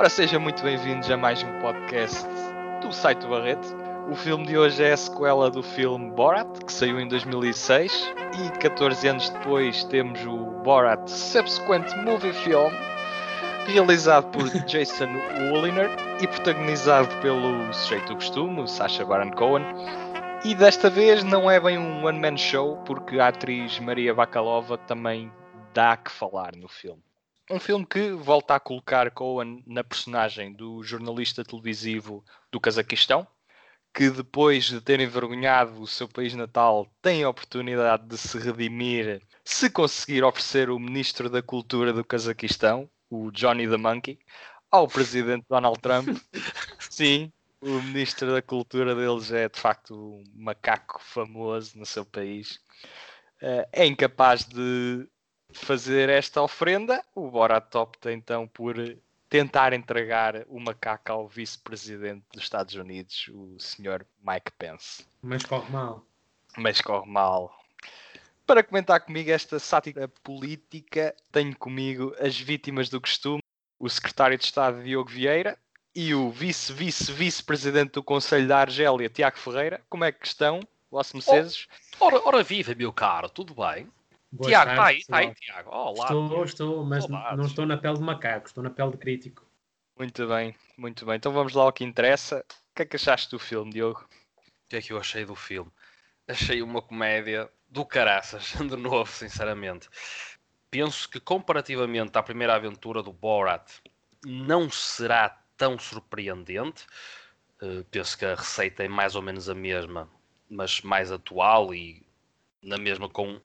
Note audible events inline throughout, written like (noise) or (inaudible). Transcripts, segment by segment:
Ora, sejam muito bem-vindos a mais um podcast do site do Barreto. O filme de hoje é a sequela do filme Borat, que saiu em 2006, e 14 anos depois temos o Borat Subsequent Movie Film, realizado por (laughs) Jason Woliner e protagonizado pelo sujeito do costume, Sacha Baron Cohen. E desta vez não é bem um one-man show, porque a atriz Maria Bakalova também dá que falar no filme. Um filme que volta a colocar Cohen na personagem do jornalista televisivo do Cazaquistão, que depois de ter envergonhado o seu país natal tem a oportunidade de se redimir se conseguir oferecer o ministro da cultura do Cazaquistão, o Johnny the Monkey, ao presidente Donald Trump. (laughs) Sim, o ministro da cultura deles é de facto um macaco famoso no seu país. Eh, é incapaz de fazer esta ofrenda, o Borat opta então por tentar entregar o macaco ao vice-presidente dos Estados Unidos, o Sr. Mike Pence. Mas corre mal. Mas corre mal. Para comentar comigo esta sátira política, tenho comigo as vítimas do costume, o secretário de Estado Diogo Vieira e o vice-vice-vice-presidente do Conselho da Argélia, Tiago Ferreira. Como é que estão, vossos mercedes? Oh, ora, ora viva, meu caro, tudo bem? Boas Tiago, está aí, está aí. Tiago. Olá. Estou, estou, mas Saudades. não estou na pele de macaco, estou na pele de crítico. Muito bem, muito bem. Então vamos lá ao que interessa. O que é que achaste do filme, Diogo? O que é que eu achei do filme? Achei uma comédia do caraças, (laughs) de novo, sinceramente. Penso que comparativamente à primeira aventura do Borat, não será tão surpreendente. Uh, penso que a receita é mais ou menos a mesma, mas mais atual e na mesma com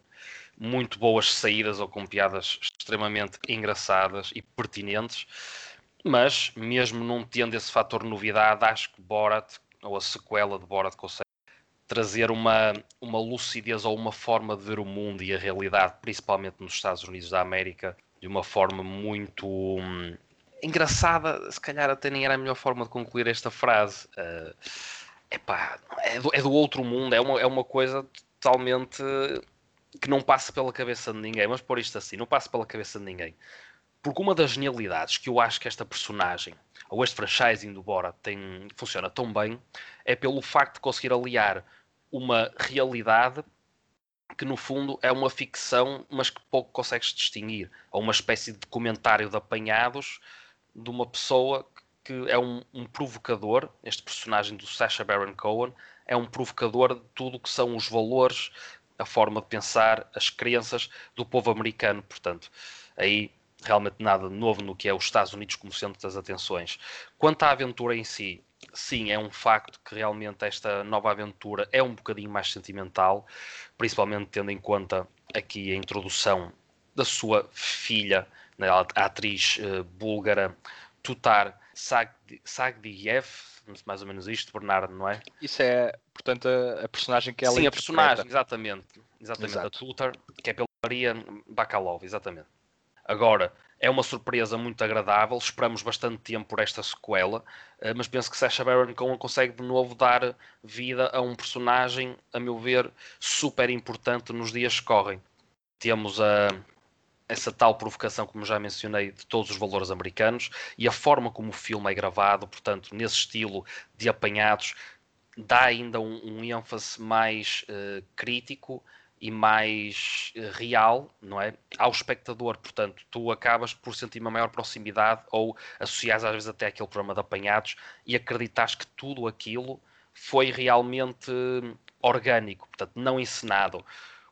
muito boas saídas ou com piadas extremamente engraçadas e pertinentes. Mas, mesmo não tendo esse fator novidade, acho que Borat, ou a sequela de Borat, consegue trazer uma, uma lucidez ou uma forma de ver o mundo e a realidade, principalmente nos Estados Unidos da América, de uma forma muito hum, engraçada. Se calhar até nem era a melhor forma de concluir esta frase. Uh, epá, é, do, é do outro mundo, é uma, é uma coisa totalmente que não passa pela cabeça de ninguém. Mas por isto assim, não passa pela cabeça de ninguém. Porque uma das genialidades que eu acho que esta personagem, ou este franchising do Borat, tem, funciona tão bem, é pelo facto de conseguir aliar uma realidade que no fundo é uma ficção, mas que pouco consegues distinguir. Ou uma espécie de documentário de apanhados de uma pessoa que é um, um provocador, este personagem do Sacha Baron Cohen, é um provocador de tudo o que são os valores, a forma de pensar, as crenças do povo americano. Portanto, aí realmente nada de novo no que é os Estados Unidos como centro das atenções. Quanto à aventura em si, sim, é um facto que realmente esta nova aventura é um bocadinho mais sentimental, principalmente tendo em conta aqui a introdução da sua filha, né, a atriz uh, búlgara Tutar Sagdi- Sagdiyev, mais ou menos isto, Bernardo, não é? Isso é, portanto, a, a personagem que ela Sim, a personagem, exatamente. Exatamente, Exato. a Tutor, que é pela Maria Bakalov, exatamente. Agora, é uma surpresa muito agradável, esperamos bastante tempo por esta sequela, eh, mas penso que Sacha Baron Cohen consegue de novo dar vida a um personagem, a meu ver, super importante nos dias que correm. Temos a, essa tal provocação, como já mencionei, de todos os valores americanos e a forma como o filme é gravado, portanto, nesse estilo de apanhados, dá ainda um, um ênfase mais eh, crítico e mais eh, real, não é? Ao espectador, portanto, tu acabas por sentir uma maior proximidade ou associares às vezes até aquele programa de apanhados e acreditas que tudo aquilo foi realmente hum, orgânico, portanto, não encenado.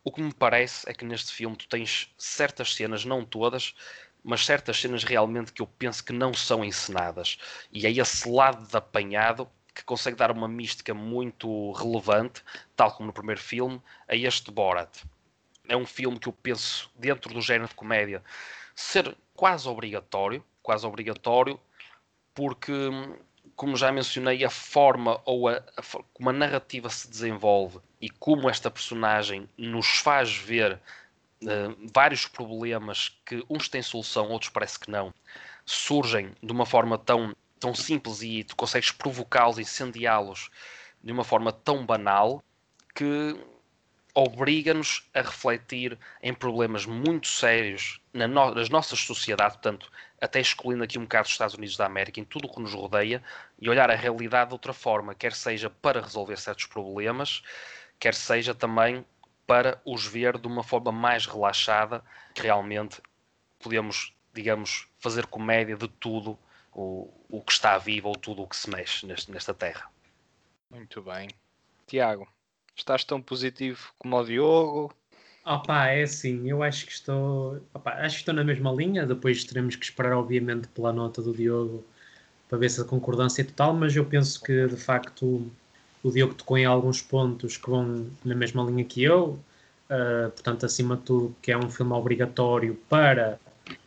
O que me parece é que neste filme tu tens certas cenas, não todas, mas certas cenas realmente que eu penso que não são encenadas. E é esse lado de apanhado que consegue dar uma mística muito relevante, tal como no primeiro filme, a este Borat. É um filme que eu penso, dentro do género de comédia, ser quase obrigatório, quase obrigatório, porque, como já mencionei, a forma ou a, a como a narrativa se desenvolve e como esta personagem nos faz ver eh, vários problemas que uns têm solução, outros parece que não, surgem de uma forma tão, tão simples e tu consegues provocá-los, incendiá-los de uma forma tão banal que obriga-nos a refletir em problemas muito sérios na no, nas nossas sociedades, portanto, até excluindo aqui um bocado os Estados Unidos da América, em tudo o que nos rodeia, e olhar a realidade de outra forma, quer seja para resolver certos problemas, quer seja também para os ver de uma forma mais relaxada, que realmente podemos, digamos, fazer comédia de tudo o, o que está vivo ou tudo o que se mexe neste, nesta terra. Muito bem. Tiago, estás tão positivo como o Diogo? Opa, é assim, eu acho que estou. Opa, acho que estou na mesma linha. Depois teremos que esperar, obviamente, pela nota do Diogo para ver se a concordância é total, mas eu penso que de facto o Diogo tocou em alguns pontos que vão na mesma linha que eu. Uh, portanto, acima de tudo, que é um filme obrigatório para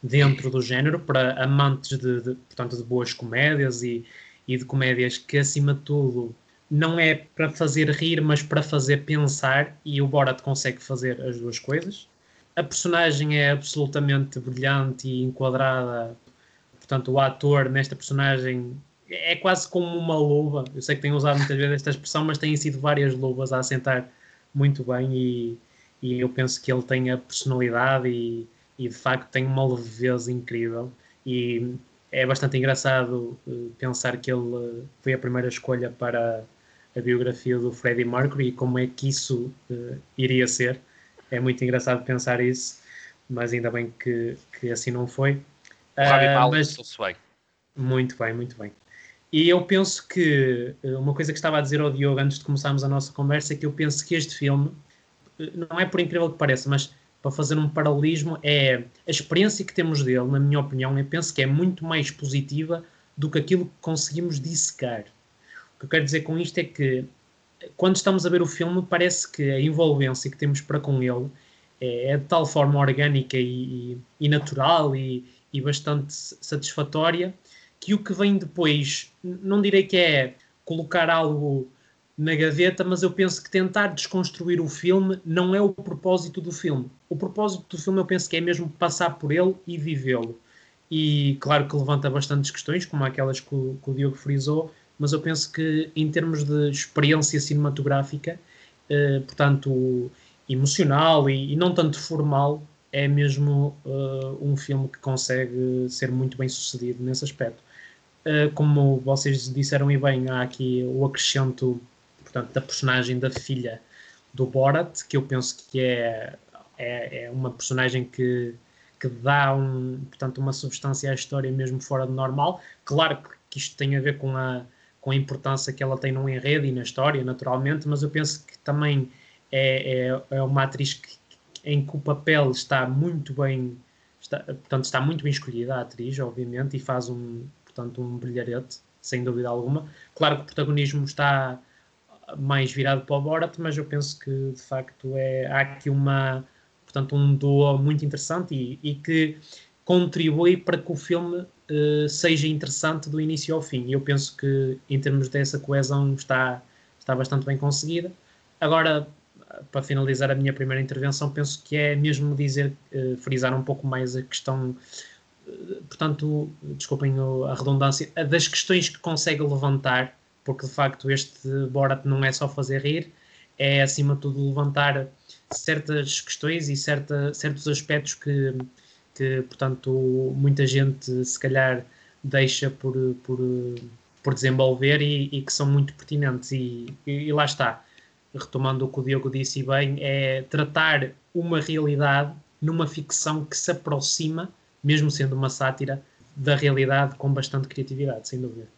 dentro do género, para amantes de, de portanto, de boas comédias e, e de comédias que, acima de tudo, não é para fazer rir, mas para fazer pensar, e o Borat consegue fazer as duas coisas. A personagem é absolutamente brilhante e enquadrada, portanto, o ator nesta personagem é quase como uma luva. Eu sei que tenho usado muitas vezes esta expressão, mas têm sido várias luvas a assentar muito bem e, e eu penso que ele tem a personalidade e, e de facto tem uma leveza incrível e é bastante engraçado uh, pensar que ele uh, foi a primeira escolha para a biografia do Freddie Mercury e como é que isso uh, iria ser. É muito engraçado pensar isso, mas ainda bem que, que assim não foi. Uh, mas... bem. Muito bem, muito bem. E eu penso que uma coisa que estava a dizer ao Diogo antes de começarmos a nossa conversa é que eu penso que este filme, não é por incrível que pareça, mas para fazer um paralelismo, é a experiência que temos dele, na minha opinião, eu penso que é muito mais positiva do que aquilo que conseguimos dissecar. O que eu quero dizer com isto é que quando estamos a ver o filme, parece que a envolvência que temos para com ele é, é de tal forma orgânica e, e natural e, e, bastante satisfatória que o que vem depois, não direi que é colocar algo na gaveta, mas eu penso que tentar desconstruir o filme não é o propósito do filme. O propósito do filme eu penso que é mesmo passar por ele e vivê-lo. E claro que levanta bastantes questões, como aquelas que o, que o Diogo frisou, mas eu penso que em termos de experiência cinematográfica, eh, portanto, emocional e, e, não tanto formal, é mesmo uh, um filme que consegue ser muito bem sucedido nesse aspecto. Uh, como vocês disseram e bem, há aqui o acrescento portanto, da personagem da filha do Borat, que eu penso que é, é, é uma personagem que, que dá um, portanto, uma substância à história mesmo fora do normal. Claro que isto tem a ver com a, com a importância que ela tem no enredo e na história, naturalmente, mas eu penso que também é, é, é uma atriz que, em que o papel está muito bem, está, portanto, está muito bem escolhida a atriz, obviamente, e faz um, portanto, um brilharete, sem dúvida alguma. Claro que o protagonismo está mais virado para o Borat, mas eu penso que de facto é, há aqui uma, portanto, um duo muito interessante e, e que contribui para que o filme uh, seja interessante do início ao fim. E eu penso que em termos dessa coesão está, está bastante bem conseguida. Agora, para finalizar a minha primeira intervenção, penso que é mesmo dizer, uh, frisar um pouco mais a questão, portanto, desculpem a redundância, das questões que consegue levantar porque de facto este Borat não é só fazer rir, é acima de tudo levantar certas questões e certa, certos aspectos que, que, portanto, muita gente se calhar deixa por, por, por desenvolver e, e que são muito pertinentes. E, e, lá está, retomando o que o Diogo disse bem, é tratar uma realidade numa ficção que se aproxima, mesmo sendo uma sátira, da realidade com bastante criatividade, sem dúvida.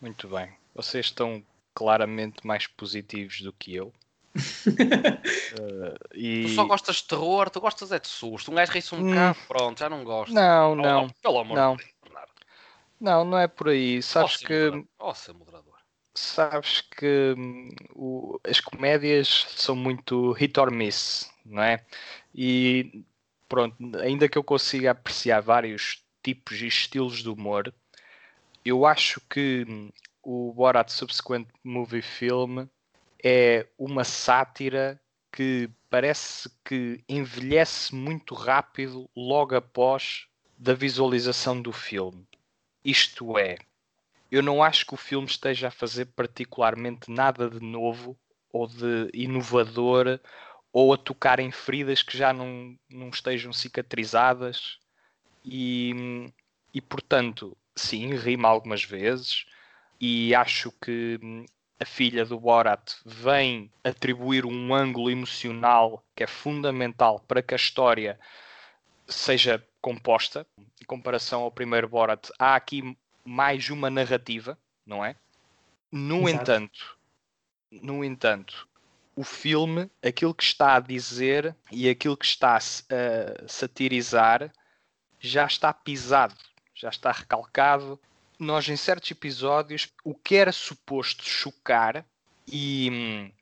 Muito bem. Vocês estão claramente mais positivos do que eu. uh, (laughs) e... Tu só gostas de terror, tu gostas é de susto. Um gajo ri-se um hum. bocado, pronto, já não gosto. Não, não. Oh, pelo amor não. de Deus, Bernardo. Não, não é por aí. Sabes oh, que. Ó, oh, moderador. Sabes que hum, o, as comédias são muito hit or miss, não é? E pronto, ainda que eu consiga apreciar vários tipos e estilos de humor, eu acho que hum, o Borat Subsequent Movie Film é uma sátira que parece que envelhece muito rápido logo após da visualização do filme. Isto é, eu não acho que o filme esteja a fazer particularmente nada de novo ou de inovador ou a tocar em feridas que já não, não estejam cicatrizadas e, e portanto, sim, rima algumas vezes e acho que a filha do Borat vem atribuir um ângulo emocional que é fundamental para que a história seja composta. Em comparação ao primeiro Borat, há aqui mais uma narrativa, não é? No Exato. entanto, no entanto, o filme, aquilo que está a dizer e aquilo que está a satirizar já está pisado, já está recalcado. Nós, em certos episódios, o que era suposto chocar e,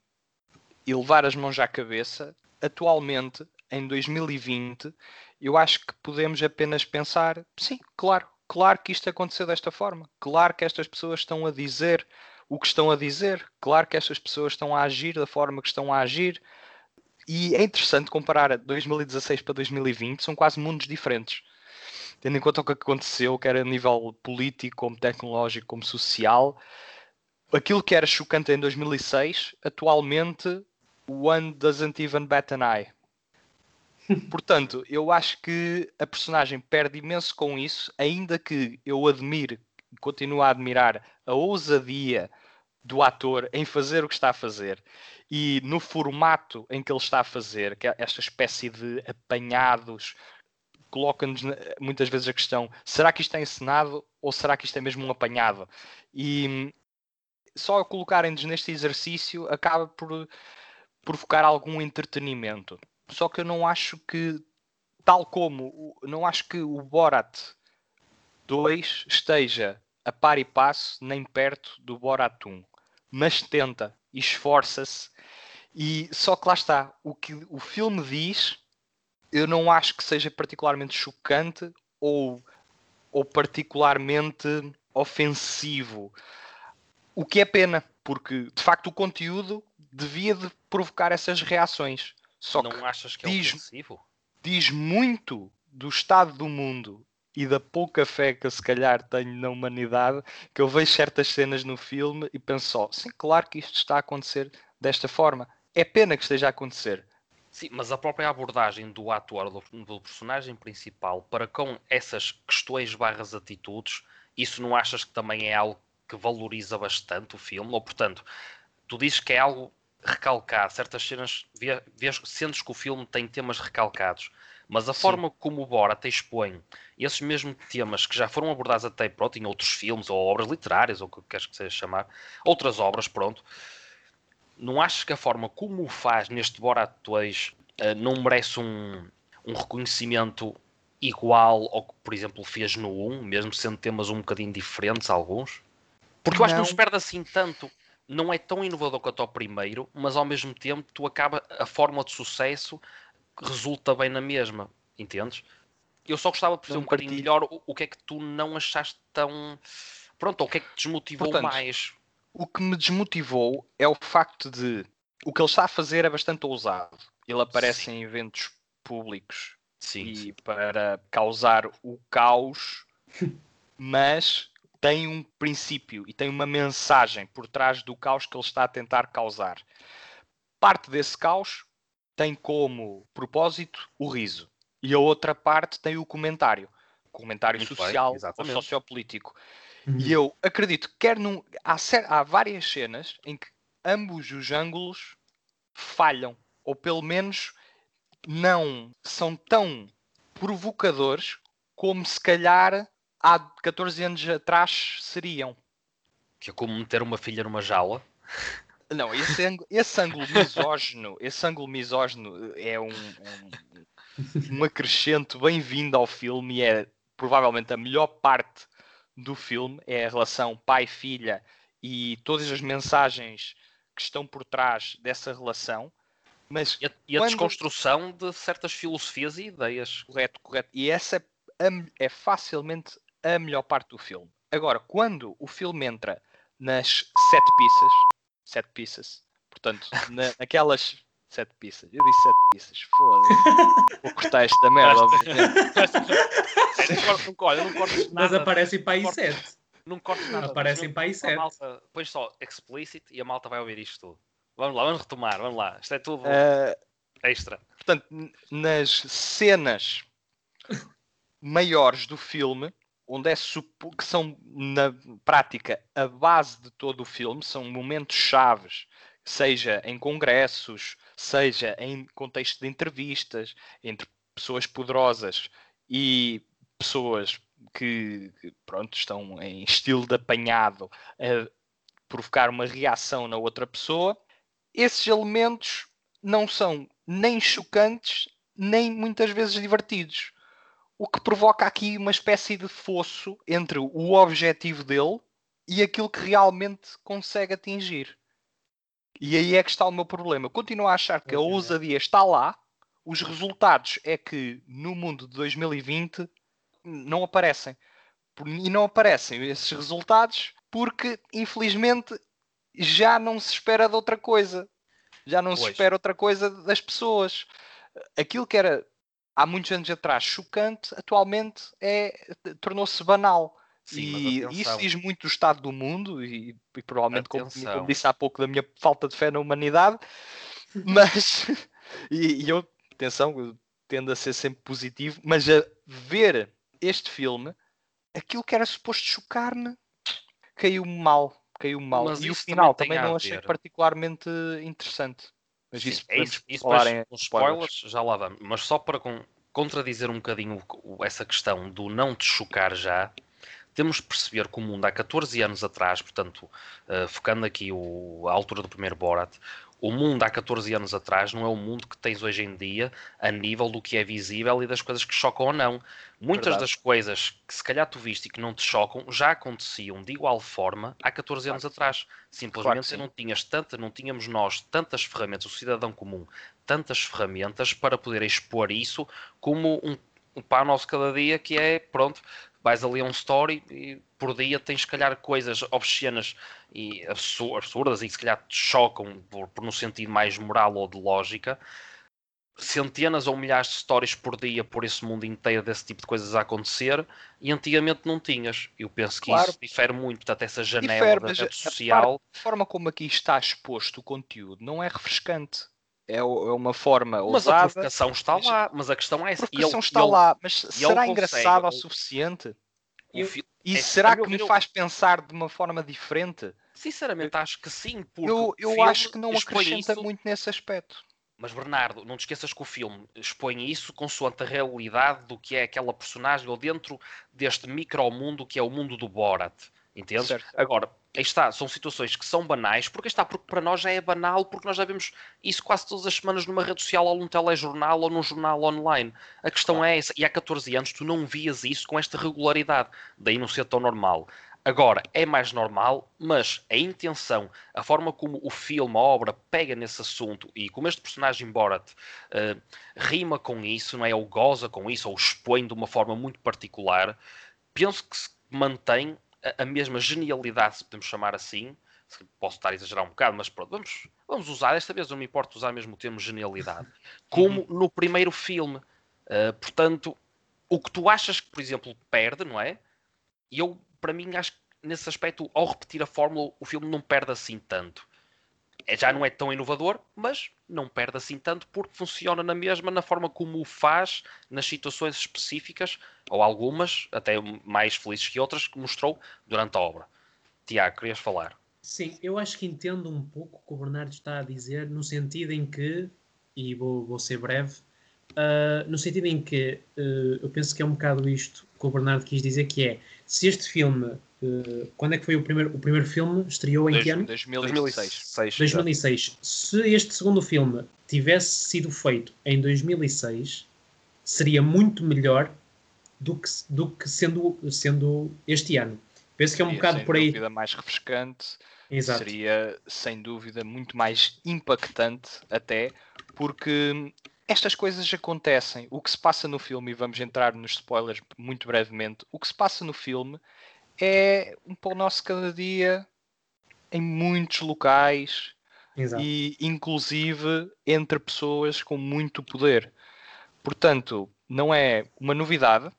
e levar as mãos à cabeça, atualmente, em 2020, eu acho que podemos apenas pensar: sim, claro, claro que isto aconteceu desta forma, claro que estas pessoas estão a dizer o que estão a dizer. Claro que estas pessoas estão a agir da forma que estão a agir. E é interessante comparar 2016 para 2020, são quase mundos diferentes. Tendo em conta o que aconteceu, quer a nível político, como tecnológico, como social, aquilo que era chocante em 2006, atualmente, one doesn't even bat an eye. (laughs) Portanto, eu acho que a personagem perde imenso com isso, ainda que eu admire continuo a admirar a ousadia do ator em fazer o que está a fazer e no formato em que ele está a fazer, que é esta espécie de apanhados, coloca-nos muitas vezes a questão: será que isto é encenado ou será que isto é mesmo um apanhado? E só colocarem-nos neste exercício acaba por provocar algum entretenimento. Só que eu não acho que, tal como, não acho que o Borat 2 esteja a par e passo, nem perto do Boratum. Mas tenta, esforça-se. E só que lá está, o que o filme diz, eu não acho que seja particularmente chocante ou, ou particularmente ofensivo. O que é pena, porque de facto o conteúdo devia de provocar essas reações. Só não que achas que é diz, ofensivo? Diz muito do estado do mundo e da pouca fé que eu se calhar tenho na humanidade, que eu vejo certas cenas no filme e penso só, sim, claro que isto está a acontecer desta forma. É pena que esteja a acontecer. Sim, mas a própria abordagem do ator, do, do personagem principal, para com essas questões barras atitudes, isso não achas que também é algo que valoriza bastante o filme? Ou, portanto, tu dizes que é algo recalcado, certas cenas, vês, sentes que o filme tem temas recalcados. Mas a Sim. forma como o Bora te expõe esses mesmos temas que já foram abordados até pronto, em outros filmes ou obras literárias, ou o que queres que seja chamar, outras obras, pronto, não achas que a forma como o faz neste Borat 2 uh, não merece um, um reconhecimento igual ao que, por exemplo, fez no 1, mesmo sendo temas um bocadinho diferentes, alguns? Porque eu acho que não se perde assim tanto. Não é tão inovador quanto ao primeiro, mas ao mesmo tempo tu acaba a fórmula de sucesso resulta bem na mesma, entendes? Eu só gostava de perceber um bocadinho melhor o, o, que é que tu não achaste tão. Pronto, ou o que é que te desmotivou Portanto, mais? O que me desmotivou é o facto de o que ele está a fazer é bastante ousado. Ele aparece sim. em eventos públicos sim, e para causar o caos, mas tem um princípio e tem uma mensagem por trás do caos que ele está a tentar causar. Parte desse caos tem como propósito o riso e a outra parte tem o comentário, comentário Muito social bem, ou sociopolítico. Uhum. E eu acredito que quer num, há, há várias cenas em que ambos os ângulos falham, ou pelo menos não são tão provocadores como se calhar há 14 anos atrás seriam. Que é como meter uma filha numa jaula. (laughs) Não, esse ângulo, esse ângulo misógino, esse ângulo misógino é um, um, um acrescento bem-vindo ao filme e é provavelmente a melhor parte do filme, é a relação pai-filha e todas as mensagens que estão por trás dessa relação. Mas e a, e a quando... desconstrução de certas filosofias e ideias. Correto, correto. E essa é, é facilmente a melhor parte do filme. Agora, quando o filme entra nas sete pistas, sete pistas. Portanto, na, naquelas sete pistas. Eu disse sete pistas. Foda-se. Vou cortar esta merda, obviamente. Olha, não cortes nada. Mas aparecem para aí sete. Não cortes nada. Aparecem para aí sete. Põe só explicit e a malta vai ouvir isto tudo. Vamos lá, vamos retomar, vamos lá. Isto é tudo Uh, extra. portanto, nas cenas maiores do filme, onde é que são na prática a base de todo o filme, são momentos chaves, seja em congressos, seja em contexto de entrevistas entre pessoas poderosas e pessoas que, que, pronto, estão em estilo de apanhado a provocar uma reação na outra pessoa, esses elementos não são nem chocantes, nem muitas vezes divertidos. O que provoca aqui uma espécie de fosso entre o objetivo dele e aquilo que realmente consegue atingir. E aí é que está o meu problema. Eu continuo a achar que a ousadia está lá, os resultados é que no mundo de 2020 não aparecem. E não aparecem esses resultados porque, infelizmente, já não se espera de outra coisa. Já não se Pois. espera outra coisa das pessoas. Aquilo que era há muitos anos atrás chocante, atualmente é tornou-se banal. Sim, e isso diz muito do estado do mundo e, e provavelmente, como, como disse há pouco, da minha falta de fé na humanidade. (laughs) Mas, e, e eu, atenção, eu tendo a ser sempre positivo, mas a ver este filme, aquilo que era suposto chocar-me, caiu-me mal. Caiu-me mal. Mas e o final também também não achei particularmente interessante. Mas Sim, isso é podemos isso, isso os spoilers. já lá vamos. Mas só para con- contradizer um bocadinho essa questão do não te chocar já, temos de perceber que o mundo há 14 anos atrás, portanto, eh, focando aqui o- a altura do primeiro Borat, o mundo há 14 anos atrás não é o mundo que tens hoje em dia a nível do que é visível e das coisas que chocam ou não. Muitas Verdade. das coisas que se calhar tu viste e que não te chocam já aconteciam de igual forma há 14 anos atrás. Simplesmente sim. não tinhas tanta, não tínhamos nós tantas ferramentas, o cidadão comum, tantas ferramentas para poder expor isso como um, um pá nosso cada dia que é, pronto, vais ali a um story e por dia tens se calhar coisas obscenas e absu- absurdas e se calhar te chocam por, por no sentido mais moral ou de lógica centenas ou milhares de stories por dia por esse mundo inteiro desse tipo de coisas a acontecer e antigamente não tinhas. Eu penso que Claro. isso difere muito, portanto, essa janela Difere, da rede a social. A forma como aqui está exposto o conteúdo não é refrescante. É, é uma forma Mas a ousada. provocação está mas- lá, mas a questão é A essa. provocação Ele- está ele- lá, mas será engraçado o suficiente? Eu- E É, será a meu que me eu- faz pensar de uma forma diferente? Sinceramente, acho que sim, porque Eu, eu acho que não acrescenta isso- muito nesse aspecto. Mas Bernardo, não te esqueças que o filme expõe isso consoante a realidade do que é aquela personagem ou dentro deste micromundo que é o mundo do Borat. Entendes? Certo. Agora, aí está, são situações que são banais, porque está, porque para nós já é banal, porque nós já vemos isso quase todas as semanas numa rede social ou num telejornal ou num jornal online. A questão Claro. é essa, e há 14 anos tu não vias isso com esta regularidade, daí não ser tão normal. Agora, é mais normal, mas a intenção, a forma como o filme, a obra, pega nesse assunto e como este personagem Borat eh, rima com isso, não é? Ou goza com isso, ou expõe de uma forma muito particular, penso que se mantém a, a mesma genialidade, se podemos chamar assim. Posso estar a exagerar um bocado, mas pronto, vamos, vamos usar, desta vez não me importa usar mesmo o termo genialidade, (laughs) como no primeiro filme. Eh, portanto, o que tu achas que, por exemplo, perde, não é? E eu, para mim, acho que nesse aspecto, ao repetir a fórmula, o filme não perde assim tanto. É, já não é tão inovador, mas não perde assim tanto porque funciona na mesma, na forma como o faz, nas situações específicas, ou algumas, até mais felizes que outras, que mostrou durante a obra. Tiago, querias falar? Sim, eu acho que entendo um pouco o que o Bernardo está a dizer, no sentido em que, e vou, vou ser breve, ah, no sentido em que ah, eu penso que é um bocado isto que o Bernardo quis dizer, que é, se este filme, ah, quando é que foi o primeiro, o primeiro filme? Estreou em que ano? 2006. 2006. Se este segundo filme tivesse sido feito em 2006, seria muito melhor do que, do que sendo, sendo este ano. Penso que é um Seria, bocado sem por aí. dúvida mais refrescante. Exato. Seria, sem dúvida, muito mais impactante até, porque estas coisas acontecem. O que se passa no filme, e vamos entrar nos spoilers muito brevemente, o que se passa no filme é um pão nosso cada dia em muitos locais Exato. e inclusive entre pessoas com muito poder. Portanto, não é uma novidade,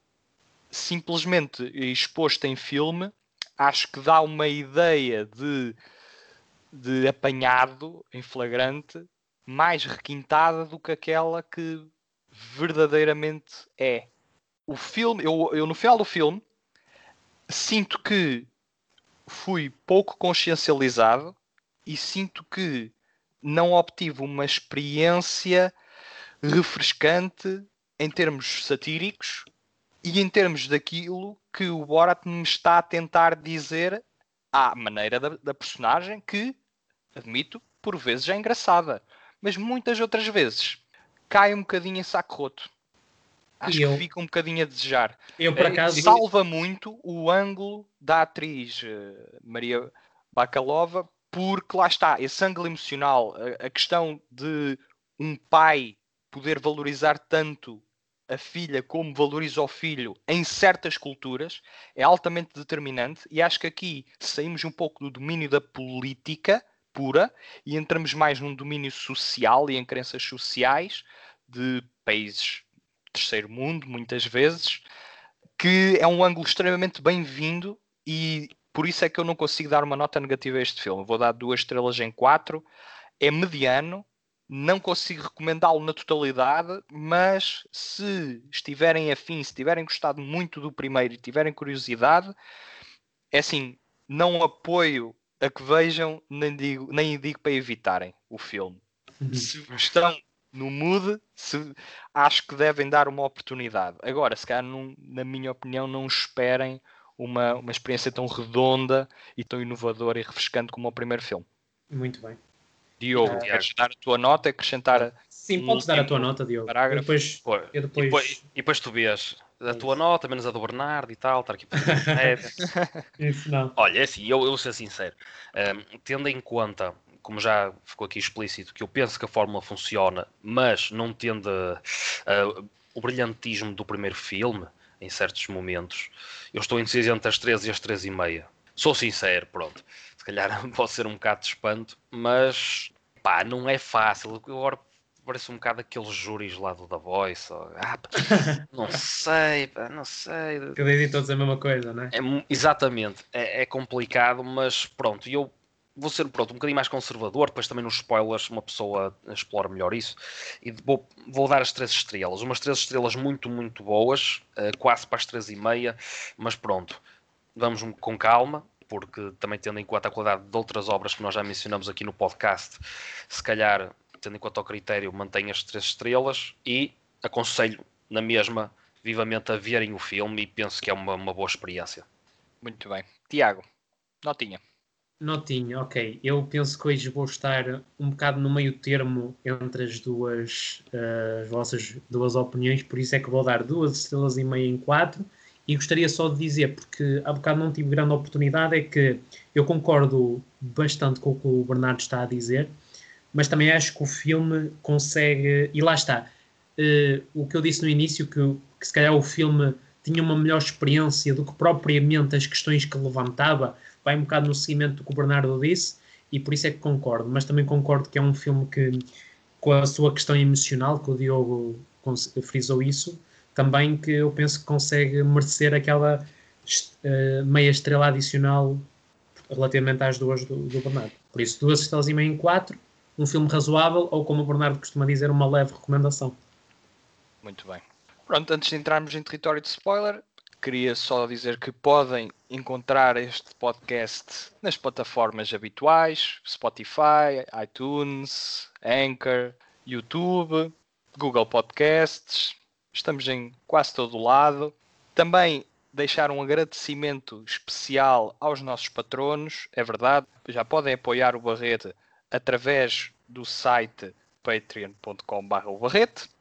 simplesmente exposto em filme, acho que dá uma ideia de de apanhado em flagrante mais requintada do que aquela que verdadeiramente é. O filme, eu, eu no final do filme sinto que fui pouco consciencializado e sinto que não obtive uma experiência refrescante em termos satíricos e em termos daquilo que o Borat me está a tentar dizer à maneira da, da personagem que, admito, por vezes é engraçada, mas muitas outras vezes cai um bocadinho em saco roto. Acho eu, que fica um bocadinho a desejar. Eu, por eh, acaso... Salva muito o ângulo da atriz uh, Maria Bakalova, porque lá está, esse ângulo emocional, a, a questão de um pai poder valorizar tanto a filha como valoriza o filho em certas culturas é altamente determinante e acho que aqui saímos um pouco do domínio da política pura e entramos mais num domínio social e em crenças sociais de países terceiro mundo, muitas vezes, que é um ângulo extremamente bem-vindo e por isso é que eu não consigo dar uma nota negativa a este filme. Vou dar duas estrelas em quatro. É mediano, não consigo recomendá-lo na totalidade, mas se estiverem afim, se tiverem gostado muito do primeiro e tiverem curiosidade, é assim, não apoio a que vejam, nem digo, nem digo para evitarem o filme. Uhum. Se estão no mood, se, acho que devem dar uma oportunidade. Agora, se calhar, não, na minha opinião, não esperem uma, uma experiência tão redonda e tão inovadora e refrescante como o primeiro filme. Muito bem. Diogo, uh, queres dar a tua nota? Acrescentar. Sim, um podes dar a tua nota, Diogo. Parágrafo. depois, eu depois... E, depois, e depois tu vês a tua nota, menos a do Bernardo e tal, estar aqui (laughs) Isso não. Olha, é assim, eu, eu vou ser sincero, um, tendo em conta como já ficou aqui explícito, que eu penso que a fórmula funciona, mas não tende uh, o brilhantismo do primeiro filme em certos momentos. Eu estou indeciso entre as 13 e as 13 e meia. Sou sincero, pronto. Se calhar (laughs) pode ser um bocado de espanto, mas pá, não é fácil. Agora parece um bocado aqueles júris lá do da Voice. Ou, ah, pá, (laughs) não sei, pá, não sei. Que dizem todos a mesma coisa, não é? é exatamente. É, é complicado, mas pronto. Eu vou ser pronto, um bocadinho mais conservador, depois também nos spoilers uma pessoa explora melhor isso. E vou, vou dar as três estrelas. Umas três estrelas muito, muito boas, uh, quase para as três e meia, mas pronto, vamos com calma, porque também tendo em conta a qualidade de outras obras que nós já mencionamos aqui no podcast, se calhar, tendo em conta o critério, mantenho as três estrelas e aconselho na mesma vivamente a verem o filme e penso que é uma, uma boa experiência. Muito bem. Tiago, notinha. Notinha, ok. Eu penso que hoje vou estar um bocado no meio termo entre as duas uh, as vossas duas opiniões, por isso é que vou dar duas estrelas e meia em quatro. E gostaria só de dizer, porque há bocado não tive grande oportunidade, é que eu concordo bastante com o que o Bernardo está a dizer, mas também acho que o filme consegue. E lá está. Uh, o que eu disse no início, que, que se calhar o filme tinha uma melhor experiência do que propriamente as questões que levantava vai um bocado no seguimento do que o Bernardo disse e por isso é que concordo, mas também concordo que é um filme que, com a sua questão emocional, que o Diogo frisou isso, também que eu penso que consegue merecer aquela uh, meia estrela adicional relativamente às duas do, do Bernardo. Por isso, duas estrelas e meia em quatro, um filme razoável, ou como o Bernardo costuma dizer, uma leve recomendação. Muito bem. Pronto, antes de entrarmos em território de spoiler, queria só dizer que podem encontrar este podcast nas plataformas habituais: Spotify, iTunes, Anchor, YouTube, Google Podcasts. Estamos em quase todo lado. Também deixar um agradecimento especial aos nossos patronos, é verdade, já podem apoiar o Barrete através do site patreon.com.br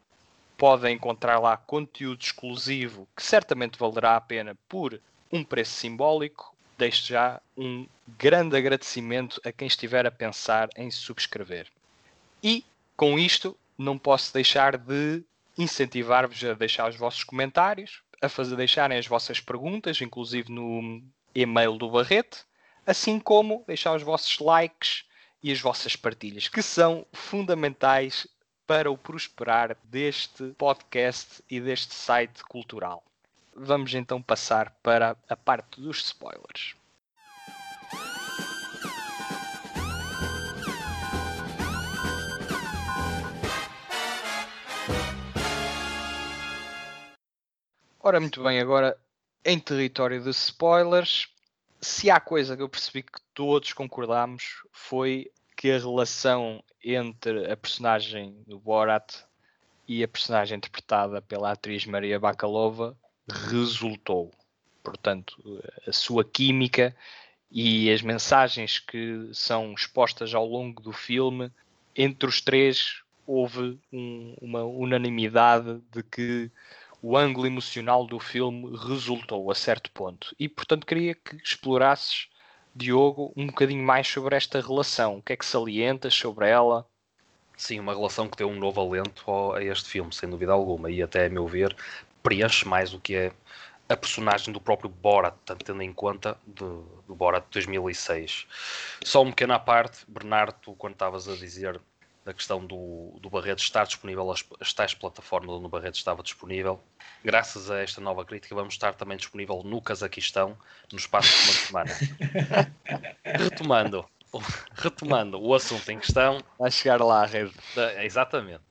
podem encontrar lá conteúdo exclusivo que certamente valerá a pena por um preço simbólico. Deixo já um grande agradecimento a quem estiver a pensar em subscrever. E com isto, não posso deixar de incentivar-vos a deixar os vossos comentários, a fazer deixarem as vossas perguntas, inclusive no e-mail do Barrete, assim como deixar os vossos likes e as vossas partilhas, que são fundamentais para o prosperar deste podcast e deste site cultural. Vamos então passar para a parte dos spoilers. Ora, muito bem, agora em território de spoilers, se há coisa que eu percebi que todos concordámos foi que a relação entre a personagem do Borat e a personagem interpretada pela atriz Maria Bakalova resultou. Portanto, a sua química e as mensagens que são expostas ao longo do filme, entre os três houve um, uma unanimidade de que o ângulo emocional do filme resultou a certo ponto. E portanto queria que explorasses, Diogo, um bocadinho mais sobre esta relação. O que é que salientas sobre ela? Sim, uma relação que deu um novo alento a este filme, sem dúvida alguma, e até a meu ver preenche mais o que é a personagem do próprio Borat, tendo em conta do, do Borat de 2006. Só um pequeno à parte, Bernardo, quando estavas a dizer da questão do, do Barreto estar disponível, as, as tais plataformas onde o Barreto estava disponível, graças a esta nova crítica, vamos estar também disponível no Cazaquistão no espaço de uma semana. (laughs) retomando, retomando o assunto em questão. Vai chegar lá a rede. Exatamente.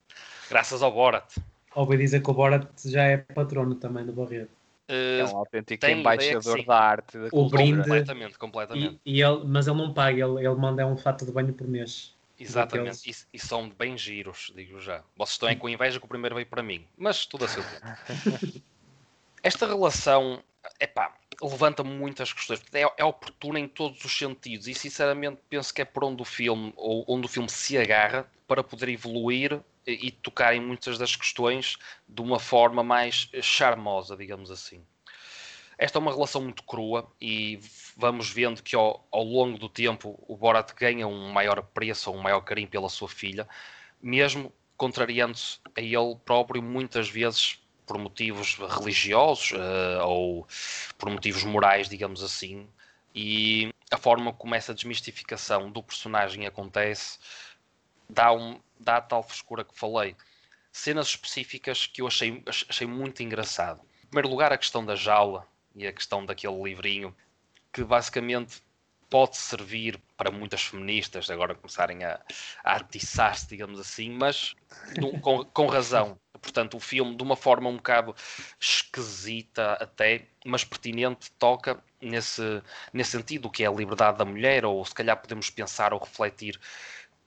Graças ao Borat. Ouvi dizer que o Borat já é patrono também do Barreto. Uh, é um autêntico embaixador da arte. Da o brinde. Completamente, completamente. E, e, ele, mas ele não paga, ele, ele manda um fato de banho por mês. Exatamente, e, e, são bem giros, digo já. Vocês estão é com inveja que o primeiro veio para mim, mas tudo a seu tempo. (laughs) Esta relação, epá, levanta muitas questões. É, é oportuna em todos os sentidos e, sinceramente, penso que é por onde o filme, ou onde o filme se agarra para poder evoluir e tocar em muitas das questões de uma forma mais charmosa, digamos assim. Esta é uma relação muito crua e vamos vendo que ao, ao longo do tempo o Borat ganha um maior preço um maior carinho pela sua filha, mesmo contrariando-se a ele próprio muitas vezes por motivos religiosos uh, ou por motivos morais, digamos assim. E a forma como essa desmistificação do personagem acontece dá, um, dá a tal frescura que falei. Cenas específicas que eu achei, achei muito engraçado. Em primeiro lugar, a questão da jaula e a questão daquele livrinho que basicamente pode servir para muitas feministas agora começarem a, a atiçar-se, digamos assim, mas com, com razão. Portanto, o filme, de uma forma um bocado esquisita até, mas pertinente, toca nesse, nesse sentido, que é a liberdade da mulher, ou se calhar podemos pensar ou refletir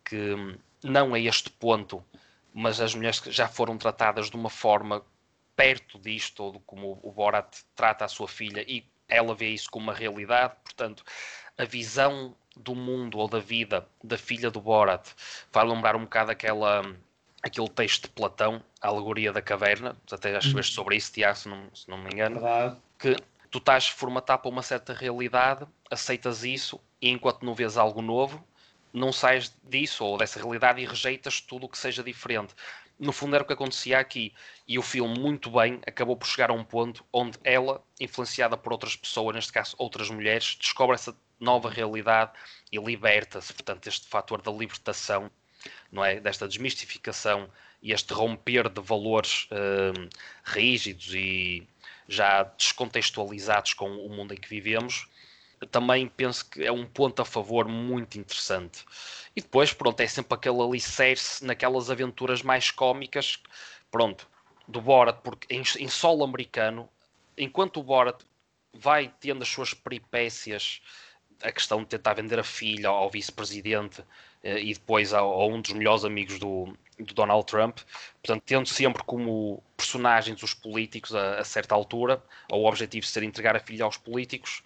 que não a este ponto, mas as mulheres já foram tratadas de uma forma perto disto, ou como o Borat trata a sua filha, e ela vê isso como uma realidade, portanto, a visão do mundo ou da vida da filha do Borat vai lembrar um bocado aquela, aquele texto de Platão, a alegoria da caverna, até já escreveste sobre isso, Tiago, se não, se não me engano, Verdade. que tu estás formatado para uma certa realidade, aceitas isso, e enquanto não vês algo novo, não sais disso ou dessa realidade e rejeitas tudo o que seja diferente. No fundo era o que acontecia aqui. E o filme, muito bem, acabou por chegar a um ponto onde ela, influenciada por outras pessoas, neste caso outras mulheres, descobre essa nova realidade e liberta-se. Portanto, este fator da libertação, não é? Desta desmistificação e este romper de valores hum, rígidos e já descontextualizados com o mundo em que vivemos, também penso que é um ponto a favor muito interessante. E depois, pronto, é sempre aquele alicerce naquelas aventuras mais cómicas, pronto, do Borat, porque em, em solo americano, enquanto o Borat vai tendo as suas peripécias, a questão de tentar vender a filha ao vice-presidente eh, e depois a, a, um dos melhores amigos do, do, Donald Trump, portanto, tendo sempre como personagens os políticos a, a certa altura, ou o objetivo de ser entregar a filha aos políticos,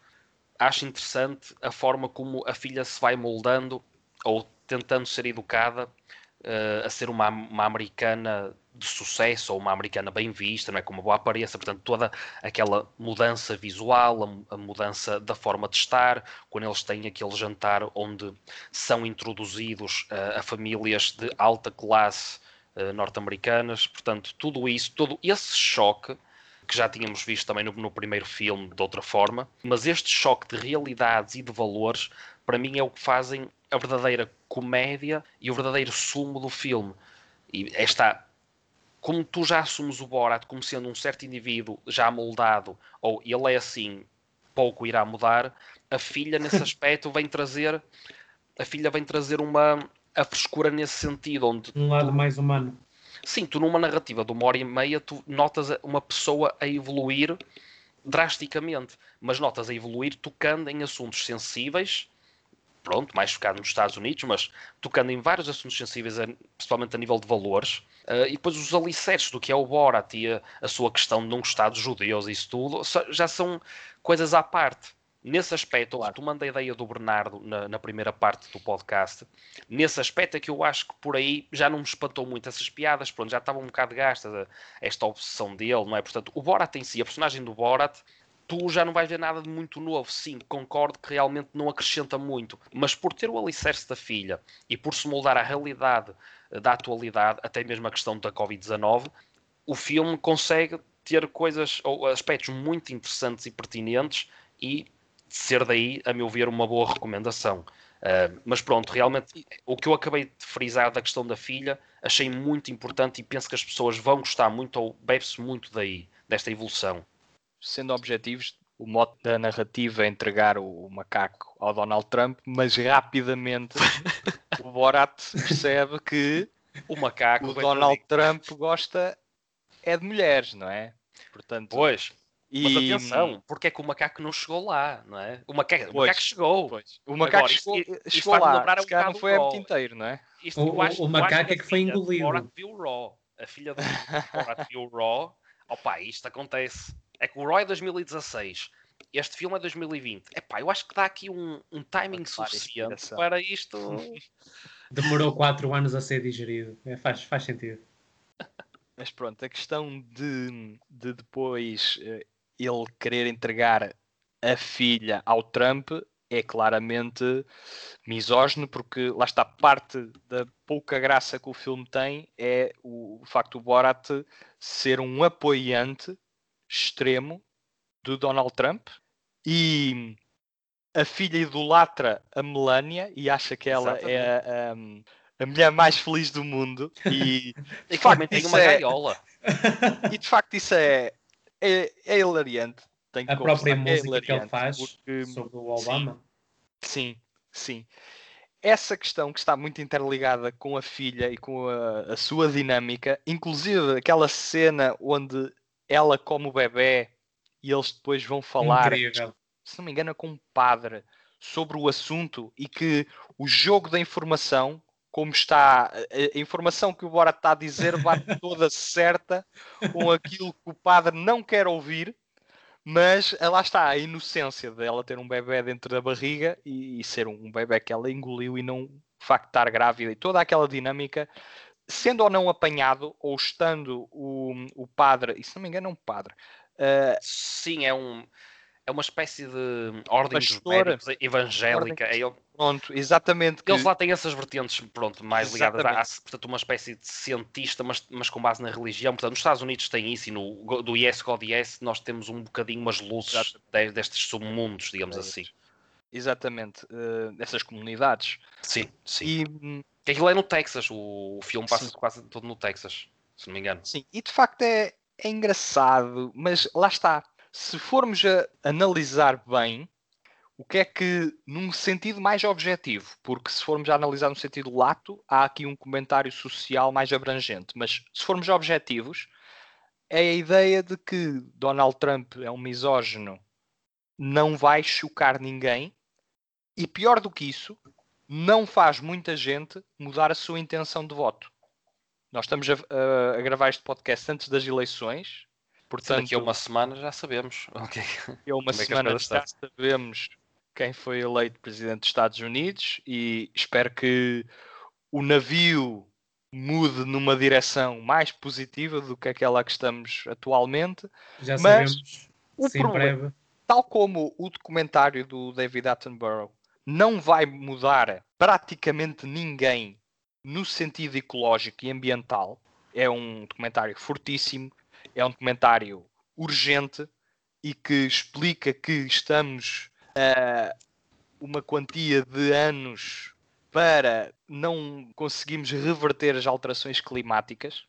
acho interessante a forma como a filha se vai moldando ou tentando ser educada uh, a ser uma, uma americana de sucesso ou uma americana bem vista, não é? com uma boa aparência, portanto, toda aquela mudança visual, a, mudança da forma de estar, quando eles têm aquele jantar onde são introduzidos uh, a famílias de alta classe uh, norte-americanas, portanto, tudo isso, todo esse choque que já tínhamos visto também no, no, primeiro filme de outra forma, mas este choque de realidades e de valores, para mim, é o que fazem a verdadeira comédia e o verdadeiro sumo do filme. E esta, como tu já assumes o Borat como sendo um certo indivíduo já moldado, ou ele é assim, pouco irá mudar, a filha nesse (laughs) aspecto vem trazer a filha vem trazer uma a frescura nesse sentido onde um lado tu, mais humano Sim, tu numa narrativa de uma hora e meia, tu notas uma pessoa a evoluir drasticamente, mas notas a evoluir tocando em assuntos sensíveis, pronto, mais focado nos Estados Unidos, mas tocando em vários assuntos sensíveis, principalmente a nível de valores, uh, e depois os alicerces do que é o Borat e a, a sua questão de não gostar dos judeus e isso tudo, já são coisas à parte. Nesse aspecto, tu manda a ideia do Bernardo na, na, primeira parte do podcast. Nesse aspecto é que eu acho que por aí já não me espantou muito essas piadas, pronto, já estava um bocado gasta esta obsessão dele, não é? Portanto, o Borat em si, a personagem do Borat, tu já não vais ver nada de muito novo. Sim, concordo que realmente não acrescenta muito, mas por ter o alicerce da filha e por se moldar à realidade eh, da atualidade, até mesmo a questão da Covid-19, o filme consegue ter coisas ou aspectos muito interessantes e pertinentes e ser daí, a meu ver, uma boa recomendação. Uh, mas pronto, realmente o que eu acabei de frisar da questão da filha achei muito importante e penso que as pessoas vão gostar muito ou bebe-se muito daí, desta evolução. Sendo objetivos, o mote da narrativa é entregar o macaco ao Donald Trump, mas rapidamente (laughs) o Borat percebe que o macaco, o Donald Trump gosta é de mulheres, não é? Portanto, pois, e... Mas atenção, porque é que o macaco não chegou lá, não é? O macaco, o macaco chegou. Pois. O macaco Agora, chegou, isto, chegou lá, um não foi a inteiro, não é? Isto, o, acho, o macaco é que foi engolido. Borat viu Raw. A filha do Borat viu Raw. Opa, isto acontece. É que o Raw é 2016. Este filme é 2020. Epá, eu acho que dá aqui um, um timing suficiente para isto. (laughs) Demorou 4 anos a ser digerido. É, faz, faz sentido. (laughs) Mas pronto, a questão de, de depois eh, ele querer entregar a filha ao Trump é claramente misógino, porque lá está parte da pouca graça que o filme tem é o, facto do Borat ser um apoiante extremo do Donald Trump e a filha idolatra a Melania e acha que ela é Exatamente. é a, a, mulher mais feliz do mundo e (laughs) de facto tem uma é, gaiola. (laughs) E de facto isso é é, é hilariante. a própria é música é que ele faz porque, sobre o Obama. Sim, sim, sim. Essa questão que está muito interligada com a filha e com a, a sua dinâmica, inclusive aquela cena onde ela come o bebê e eles depois vão falar, Incrível. se não me engano, com um padre sobre o assunto e que o jogo da informação como está a, informação que o Bora está a dizer vai toda certa com aquilo que o padre não quer ouvir, mas eh, lá está a inocência dela ter um bebê dentro da barriga e, e ser um bebê que ela engoliu e não de facto estar grávida e toda aquela dinâmica, sendo ou não apanhado, ou estando o, o padre, e se não me engano é um padre. Uh, Sim, é um é uma espécie de ordem dos médicos evangélica. Ordem... É, pronto, exatamente. Eles que... lá têm essas vertentes, pronto, mais ligadas a, portanto, uma espécie de cientista, mas, mas com base na religião. Portanto, nos Estados Unidos tem isso e no do Yes God Yes nós temos um bocadinho umas luzes de, destes submundos, digamos assim. Exatamente, uh, dessas comunidades. Sim, sim. E, Aquilo é no Texas, o, o filme passa quase todo no Texas, se não me engano. Sim, e de facto é, é engraçado, mas lá está se formos a analisar bem, o que é que, num sentido mais objetivo, porque se formos a analisar no sentido lato, há aqui um comentário social mais abrangente, mas se formos objetivos, é a ideia de que Donald Trump é um misógino, não vai chocar ninguém, e pior do que isso, não faz muita gente mudar a sua intenção de voto. Nós estamos a, a, a gravar este podcast antes das eleições, Portanto, daqui a uma semana já sabemos. (laughs) Okay. Daqui a uma é semana já sabemos quem foi eleito presidente dos Estados Unidos e espero que o navio mude numa direção mais positiva do que aquela que estamos atualmente. Já Mas sabemos. O Sim, problema, breve. tal como o documentário do David Attenborough não vai mudar praticamente ninguém no sentido ecológico e ambiental, é um documentário fortíssimo, é um documentário urgente e que explica que estamos a uma quantia de anos para não conseguirmos reverter as alterações climáticas.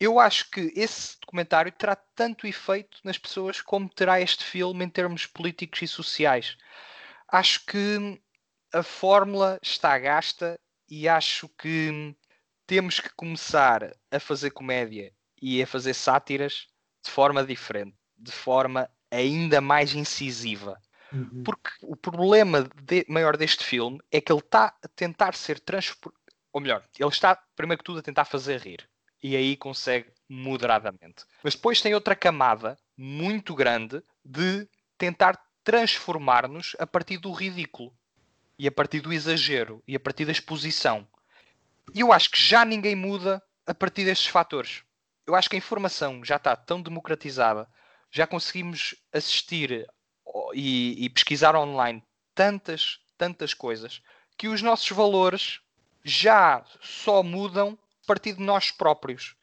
Eu acho que esse documentário terá tanto efeito nas pessoas como terá este filme em termos políticos e sociais. Acho que a fórmula está gasta e acho que temos que começar a fazer comédia e a fazer sátiras de forma diferente, de forma ainda mais incisiva. Uhum. Porque o problema de- maior deste filme é que ele está a tentar ser transpor... Ou melhor, ele está, primeiro que tudo, a tentar fazer rir. E aí consegue moderadamente. Mas depois tem outra camada muito grande de tentar transformar-nos a partir do ridículo. E a partir do exagero. E a partir da exposição. E eu acho que já ninguém muda a partir destes fatores. Eu acho que a informação já está tão democratizada, já conseguimos assistir e, e pesquisar online tantas, tantas coisas, que os nossos valores já só mudam a partir de nós próprios.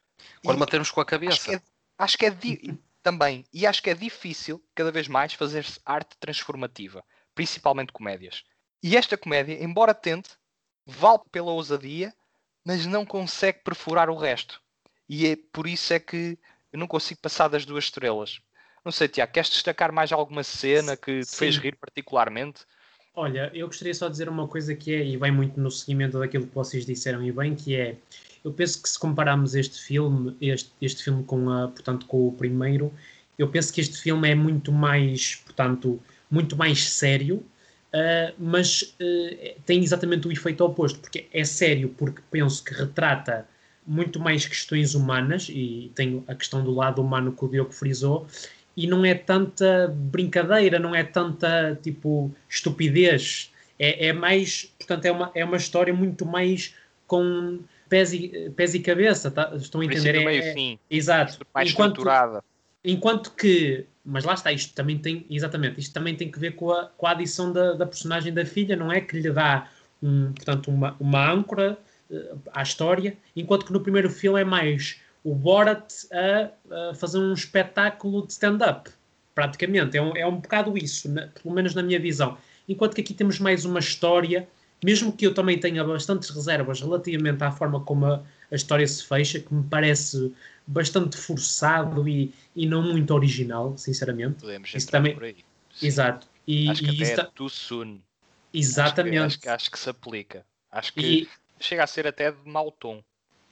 Quando E mantemos com a acho que cabeça. é, acho que é di- também, e acho que é difícil cada vez mais fazer arte transformativa, principalmente comédias. E esta comédia, embora tente, vale pela ousadia, mas não consegue perfurar o resto. E é por isso é que eu não consigo passar das duas estrelas. Não sei, Tiago, queres destacar mais alguma cena que te fez Sim. rir particularmente? Olha, eu gostaria só de dizer uma coisa que é, e vai muito no seguimento daquilo que vocês disseram e bem, que é, eu penso que se compararmos este filme, este, este filme com, a, portanto, com o primeiro, eu penso que este filme é muito mais, portanto, muito mais sério, ah, mas ah, tem exatamente o efeito oposto, porque é sério, porque penso que retrata muito mais questões humanas, e tem a questão do lado humano que o Diogo frisou, e não é tanta brincadeira, não é tanta tipo estupidez. É, é mais, portanto, é uma, é uma história muito mais com pés e, pés e cabeça, tá? estão a entender? É- meio é- fim. exato. Mais Enquanto, estruturada. enquanto que, mas lá está, isto também tem, exatamente, isto também tem que ver com a, com a adição da, da personagem da filha, não é? Que lhe dá, um, portanto, uma, uma âncora à história, enquanto que no primeiro filme é mais o Borat a, a fazer um espetáculo de stand-up, praticamente. É um, é um bocado isso, na- pelo menos na minha visão. Enquanto que aqui temos mais uma história, mesmo que eu também tenha bastantes reservas relativamente à forma como a, a história se fecha, que me parece bastante forçado e, e não muito original, sinceramente. Podemos Isso também- por aí. Exato. E, Acho que e até isso é ta- too soon. exatamente. Acho que, acho, acho que se aplica. Acho que E, chega a ser até de mau tom.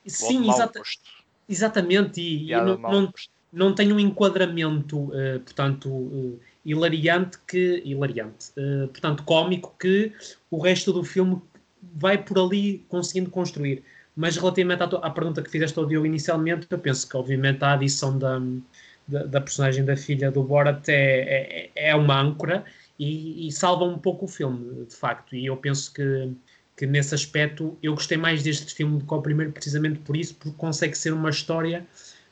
sim, mau exata- gosto. exatamente. E, e não, não, não tem um enquadramento, eh, portanto, eh, hilariante que hilariante, eh, portanto, cómico que o resto do filme vai por ali conseguindo construir. Mas relativamente à, à pergunta que fizeste ao Diogo inicialmente, eu penso que obviamente a adição da, da, da personagem da filha do Borat é, é, é uma âncora e, e salva um pouco o filme, de facto. E eu penso que, que nesse aspecto eu gostei mais deste filme do que ao primeiro, precisamente por isso, porque consegue ser uma história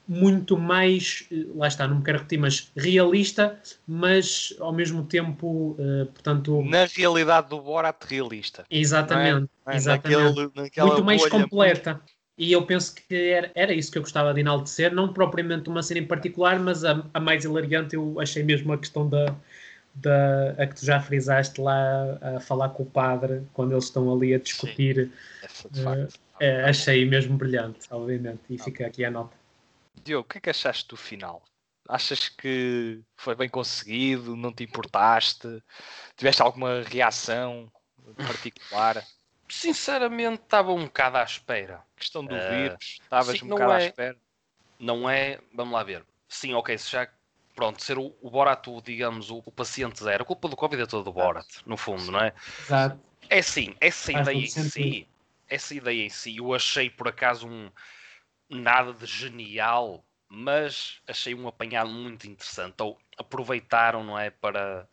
muito mais, eh, lá está, não me quero repetir, mas realista, mas ao mesmo tempo, eh, portanto, Na realidade do Borat realista. exatamente, é? exatamente Naquele- naquela muito mais completa. E eu penso que era, era isso que eu gostava de enaltecer, não propriamente uma cena em particular, mas a, a mais hilariante eu achei mesmo a questão da, da a que tu já frisaste lá a falar com o padre quando eles estão ali a discutir. Facto. É, achei mesmo brilhante, obviamente, e fica aqui a nota. Diogo, o que é que achaste do final? Achas que foi bem conseguido? Não te importaste? Tiveste alguma reação particular? Sinceramente, estava um bocado à espera. Questão do Eh, vírus? Estavas um bocado à é- espera? Não é. Vamos lá ver. Sim, ok, se já. Pronto, ser o, o Borat, o, digamos, o, o paciente zero. A culpa do Covid é toda do Borat, no fundo, não é? Exato. É sim, essa Faz ideia em sentido. si, essa ideia em si, eu achei por acaso um nada de genial, mas achei um apanhado muito interessante. Ou aproveitaram, não é, para,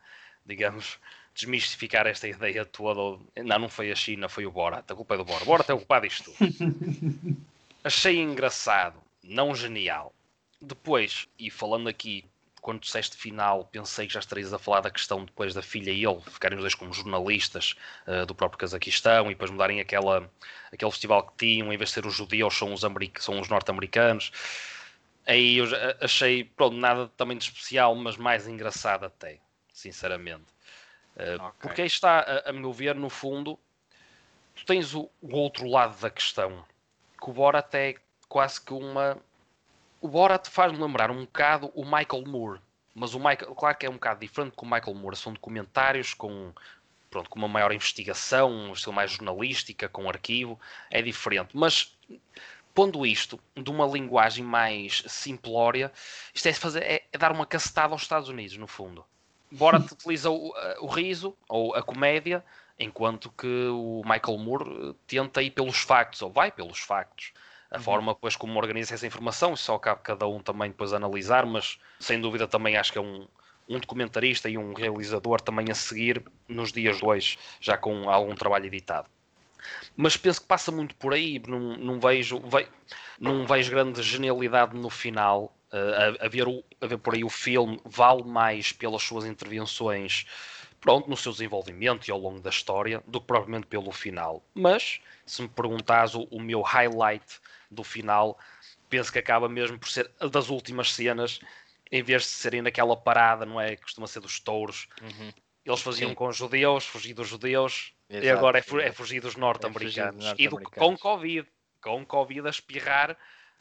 digamos, (laughs) desmistificar esta ideia toda. ou- Não, não foi a China, foi o Borat. A culpa é do Borat. O Borat é o culpado disto tudo. (laughs) achei engraçado, não genial. Depois, e falando aqui, quando disseste final, pensei que já estarias a falar da questão depois da filha e ele ficarem os dois como jornalistas uh, do próprio Cazaquistão e depois mudarem aquela, aquele festival que tinham, em vez de ser os judeus, são os, são os norte-americanos. Aí eu já achei, pronto, nada também de especial, mas mais engraçado até, sinceramente. Uh, Ok. Porque aí está, a, a meu ver, no fundo, tu tens o, o outro lado da questão, que o Borat é quase que uma. O Borat faz-me lembrar um bocado o Michael Moore, mas o Michael, claro que é um bocado diferente com o Michael Moore, são documentários com pronto, com uma maior investigação, um estilo mais jornalística, com arquivo, é diferente. Mas pondo isto de uma linguagem mais simplória, isto é, fazer, é, é dar uma cacetada aos Estados Unidos, no fundo. Borat (laughs) utiliza o, o, riso ou a comédia, enquanto que o Michael Moore eh, tenta ir pelos factos, ou vai pelos factos. A uhum. forma depois como organiza essa informação, isso só cabe cada um também depois analisar, mas sem dúvida também acho que é um, um documentarista e um realizador também a seguir nos dias dois, já com algum trabalho editado mas penso que passa muito por aí. Não, não, vejo, ve, não vejo grande genialidade no final. Uh, a, a, ver o, a ver por aí o filme vale mais pelas suas intervenções, pronto, no seu desenvolvimento e ao longo da história, do que propriamente pelo final. Mas, se me perguntas o, o meu highlight do final, penso que acaba mesmo por ser das últimas cenas, em vez de serem naquela parada, não é? Que costuma ser dos touros. Uhum. Eles faziam Sim. com os judeus, fugir dos judeus, Exato, e agora é, é fugir dos norte-americanos. É norte e do, com Covid. Com Covid a espirrar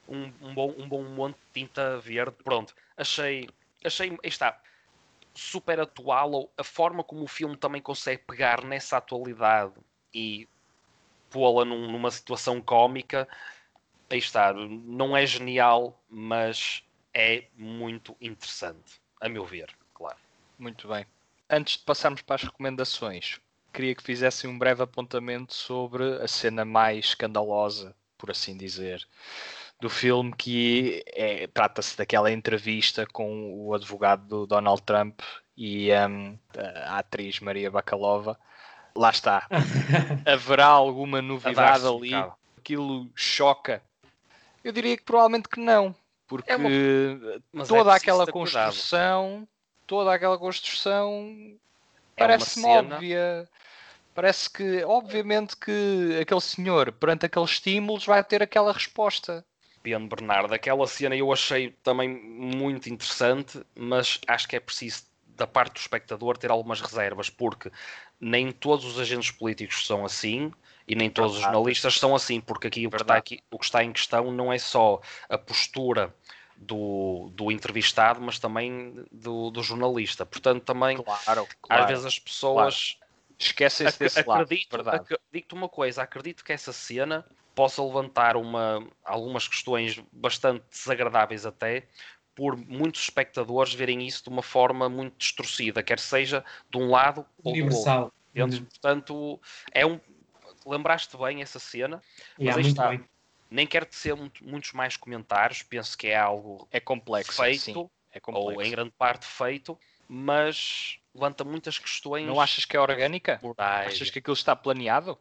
um, um, bom, um bom monte de tinta verde. Pronto. Achei. Achei. Está. Super atual. A forma como o filme também consegue pegar nessa atualidade e pô-la num, numa situação cómica. Aí está. Não é genial, mas é muito interessante. A meu ver, claro. Muito bem. Antes de passarmos para as recomendações, queria que fizessem um breve apontamento sobre a cena mais escandalosa, por assim dizer, do filme, que é, trata-se daquela entrevista com o advogado do Donald Trump e um, a atriz Maria Bakalova. Lá está. (laughs) Haverá alguma novidade ali? Aquilo choca? Eu diria que provavelmente que não, porque é uma... toda é aquela construção, toda aquela construção é parece-me óbvia. Parece que, obviamente, que aquele senhor, perante aqueles estímulos, vai ter aquela resposta. Pedro Bernardo, aquela cena eu achei também muito interessante, mas acho que é preciso, da parte do espectador, ter algumas reservas, porque nem todos os agentes políticos são assim e nem todos Verdade. os jornalistas são assim, porque aqui o, que está aqui o que está em questão não é só a postura do, do entrevistado, mas também do, do jornalista. Portanto, também claro, claro, às vezes as pessoas Esquecem-se desse acredito, lado, verdade. Digo-te uma coisa, acredito que essa cena possa levantar uma, algumas questões bastante desagradáveis até, por muitos espectadores verem isso de uma forma muito distorcida, quer seja de um lado ou Universal. do outro. Uhum. Portanto, é um. Lembraste bem essa cena, yeah, mas está. Bem. Nem quero tecer muito, muitos mais comentários, penso que é algo é complexo, feito, sim. É complexo. ou em grande parte feito, mas levanta muitas questões. Não achas que é orgânica? Morais. Achas que aquilo está planeado?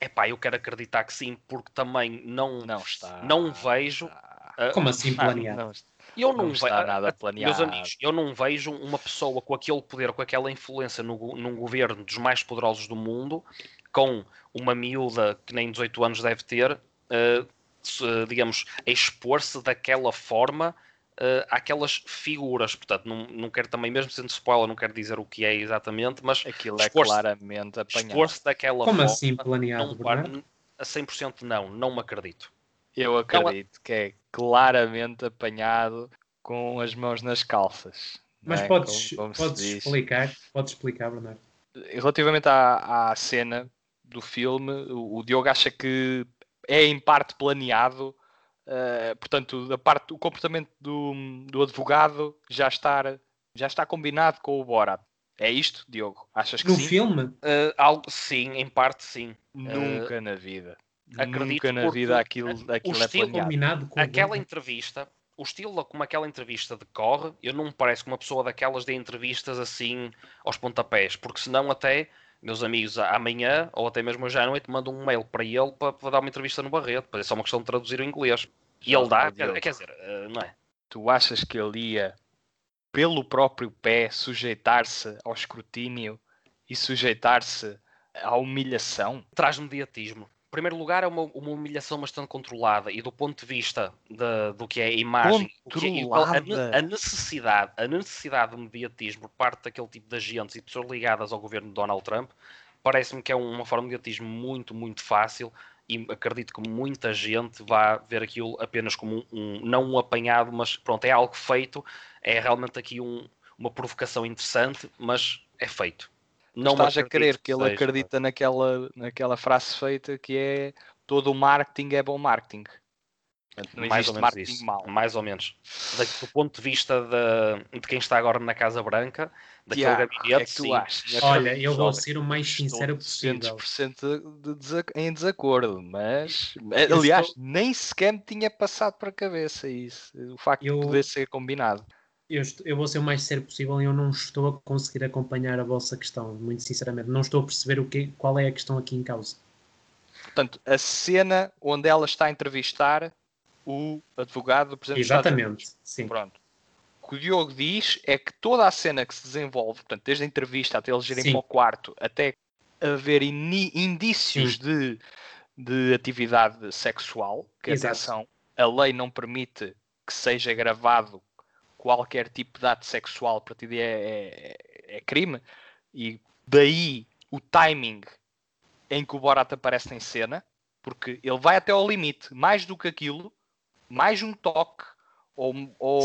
É pá, eu quero acreditar que sim, porque também não, não, está, não vejo. Uh, Como (laughs) assim planeado? Não, eu não, não está nada planeado. Meus amigos, eu não vejo uma pessoa com aquele poder, com aquela influência no, num governo dos mais poderosos do mundo, com uma miúda que nem 18 anos deve ter, uh, digamos, expor-se daquela forma uh, àquelas figuras. Portanto, não, não quero também, mesmo sendo spoiler, não quero dizer o que é exatamente, mas aquilo é claramente apanhado. Expor-se daquela Como forma. assim planeado? Não, a 100% não, não me acredito. Eu acredito não, que é claramente apanhado com as mãos nas calças. Mas é? podes, como, como podes explicar, podes explicar, Bernardo. Relativamente à, à cena do filme, o, o Diogo acha que é em parte planeado Uh, portanto, da parte do comportamento do, do advogado já está, já está combinado com o Borat. É isto, Diogo? Achas que no sim? filme? Uh, algo, sim, em parte sim. Nunca uh, na vida. Nunca na vida aquilo, aquilo o é estilo, é combinado com Aquela entrevista, o estilo como aquela entrevista decorre, eu não me parece que uma pessoa daquelas dê entrevistas assim aos pontapés, porque senão até meus amigos amanhã, ou até mesmo hoje à noite, mandam um mail para ele para, para dar uma entrevista no Barreto. Depois é só uma questão de traduzir o inglês. E ele dá, quer, quer dizer, eh, não é? Tu achas que ele ia, pelo próprio pé, sujeitar-se ao escrutínio e sujeitar-se à humilhação? Traz mediatismo primeiro lugar, é uma, uma, humilhação bastante controlada e do ponto de vista de, do que é a imagem, que é, a, a, necessidade, a necessidade de mediatismo por parte daquele tipo de agentes e pessoas ligadas ao governo de Donald Trump, parece-me que é uma forma de mediatismo muito, muito fácil e acredito que muita gente vá ver aquilo apenas como um, um não um apanhado, mas pronto, é algo feito, é realmente aqui um, uma provocação interessante, mas é feito Não estás a querer que ele seja. acredita naquela, naquela frase feita que é todo o marketing é bom marketing. Não mais ou menos marketing isso. mau. Mais ou menos. Do ponto de vista de, de quem está agora na Casa Branca, daquele Tiago, gabinete, é que tu sim. achas? Olha, eu vou ser o mais sincero Estou possível. 200% de em desacordo, mas Eu aliás, estou- nem sequer me tinha passado para a cabeça isso, o facto Eu- de poder ser combinado. Eu, estou- eu vou ser o mais sincero possível e eu não estou a conseguir acompanhar a vossa questão, muito sinceramente. Não estou a perceber o que, qual é a questão aqui em causa. Portanto, a cena onde ela está a entrevistar o advogado do Presidente dos. Exatamente, sim. Pronto. O que o Diogo diz é que toda a cena que se desenvolve, portanto, desde a entrevista até eles irem Sim. para o quarto, até haver indícios de, de atividade sexual, que Exato. atenção, a lei não permite que seja gravado qualquer tipo de ato sexual, a partir daí é, é- é crime, e daí o timing em que o Borat aparece em cena, porque ele vai até ao limite, mais do que aquilo, mais um toque, ou, ou,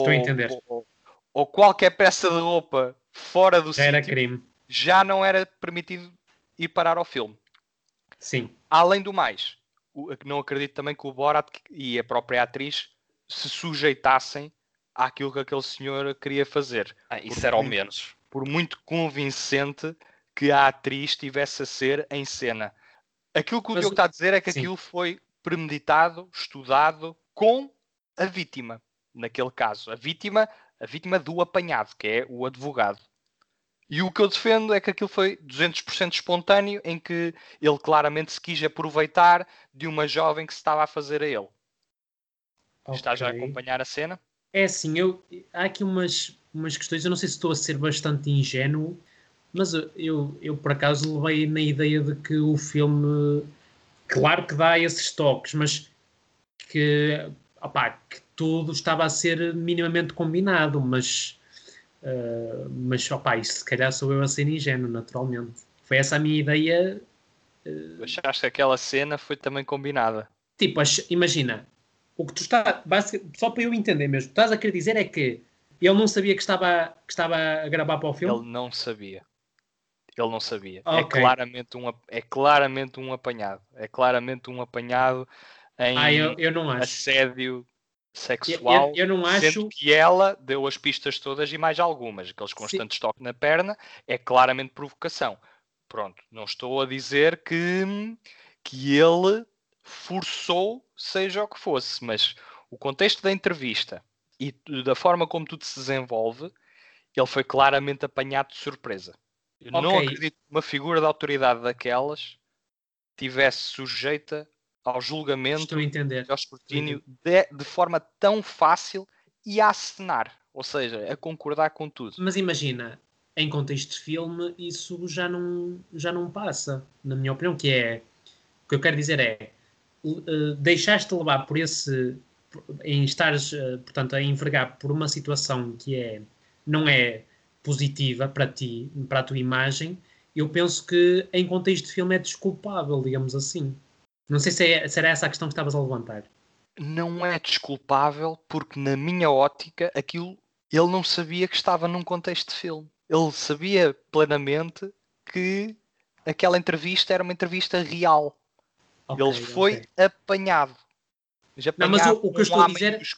ou- ou qualquer peça de roupa fora do Já era sítio, crime. já não era permitido ir parar ao filme. Sim. Além do mais, não acredito também que o Borat e a própria atriz se sujeitassem àquilo que aquele senhor queria fazer. Ah, isso Por era ao menos. Por muito convincente que a atriz estivesse a ser em cena. Aquilo que o Mas Diogo está a dizer é que sim. aquilo foi premeditado, estudado com a vítima. Naquele caso, a vítima, a vítima do apanhado, que é o advogado. E o que eu defendo é que aquilo foi 200% espontâneo, em que ele claramente se quis aproveitar de uma jovem que se estava a fazer a ele. Estás a acompanhar a cena? É assim, eu, há aqui umas, umas questões, eu não sei se estou a ser bastante ingênuo, mas eu, eu, por acaso levei na ideia de que o filme, claro que dá esses toques, mas que, opá, que tudo estava a ser minimamente combinado, mas, ah, mas opá, isso se calhar sou eu a ser ingênuo, naturalmente. Foi essa a minha ideia. Achaste que aquela cena foi também combinada? Tipo, imagina, o que tu está, só para eu entender mesmo, estás a querer dizer é que ele não sabia que estava, que estava a gravar para o filme? Ele não sabia. Ele não sabia. É, Ok. claramente um, é claramente um apanhado. É claramente um apanhado em Ah, eu, eu assédio sexual. eu- eu não acho. Sendo que ela deu as pistas todas e mais algumas. Aqueles constantes toques na perna é claramente provocação. Pronto, não estou a dizer que, que ele forçou, seja o que fosse, mas o contexto da entrevista e da forma como tudo se desenvolve, ele foi claramente apanhado de surpresa. Eu não Ok. acredito que uma figura de autoridade daquelas tivesse sujeita ao julgamento e ao escrutínio de, de forma tão fácil e a acenar, ou seja, a concordar com tudo. Mas imagina, em contexto de filme, isso já não, já não passa, na minha opinião, que é o que eu quero dizer é eh, deixaste levar por esse em estares, eh, portanto, a envergar por uma situação que é não é positiva para ti, para a tua imagem, eu penso que em contexto de filme é desculpável, digamos assim. Não sei se, é, se era essa a questão que estavas a levantar. Não é desculpável porque na minha ótica aquilo ele não sabia que estava num contexto de filme. Ele sabia plenamente que aquela entrevista era uma entrevista real. Ok, ele foi ok. apanhado. Mas Não, mas o- apanhado o que eu estou a dizer- dos-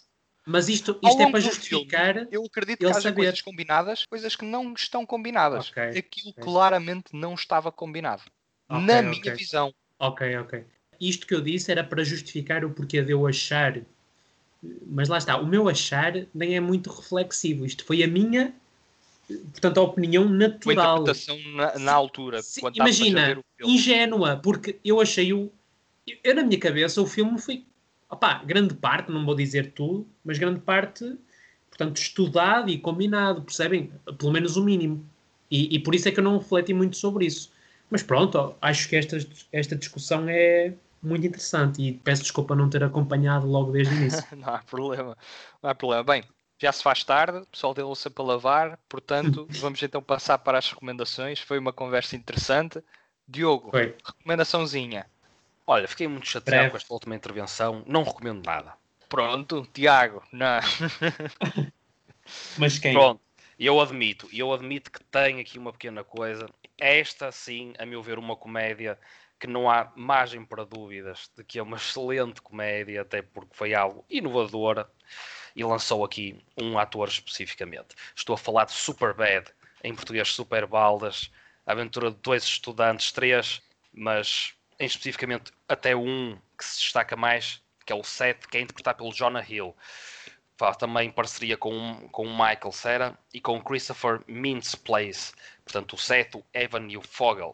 Mas isto, isto é para justificar. Eu acredito que haja saber. coisas combinadas, coisas que não estão combinadas. Ok, Aquilo claramente não estava combinado. Na minha visão. Ok, ok. Isto que eu disse era para justificar o porquê de eu achar. Mas lá está, o meu achar nem é muito reflexivo. Isto foi a minha, portanto, a opinião natural. interpretação na, na altura. Ver imagina, filme. ingênua, porque eu achei o. Eu, na minha cabeça, o filme foi. Opá, grande parte, não vou dizer tudo, mas grande parte, portanto, estudado e combinado, percebem? Pelo menos o mínimo. E, e por isso é que eu não refleti muito sobre isso. Mas pronto, acho que esta, esta discussão é muito interessante e peço desculpa não ter acompanhado logo desde o início. (laughs) Não há problema. Não há problema. Bem, já se faz tarde, o pessoal tem louça para lavar, portanto, (laughs) vamos então passar para as recomendações. Foi uma conversa interessante. Diogo, Foi. recomendaçãozinha. Olha, fiquei muito chateado Breve. com esta última intervenção. Não recomendo nada. Pronto, Tiago, não. Mas quem? Pronto. Eu admito, eu admito que tem aqui uma pequena coisa. Esta, sim, a meu ver, uma comédia que não há margem para dúvidas de que é uma excelente comédia, até porque foi algo inovadora e lançou aqui um ator especificamente. Estou a falar de Superbad, em português Super Baldas, a aventura de dois estudantes, três, mas em especificamente até um que se destaca mais, que é o Seth, que é interpretado pelo Jonah Hill. Faz também parceria com, com o Michael Cera e com Christopher Mintz Place. Portanto, o Seth, o Evan e o Fogel.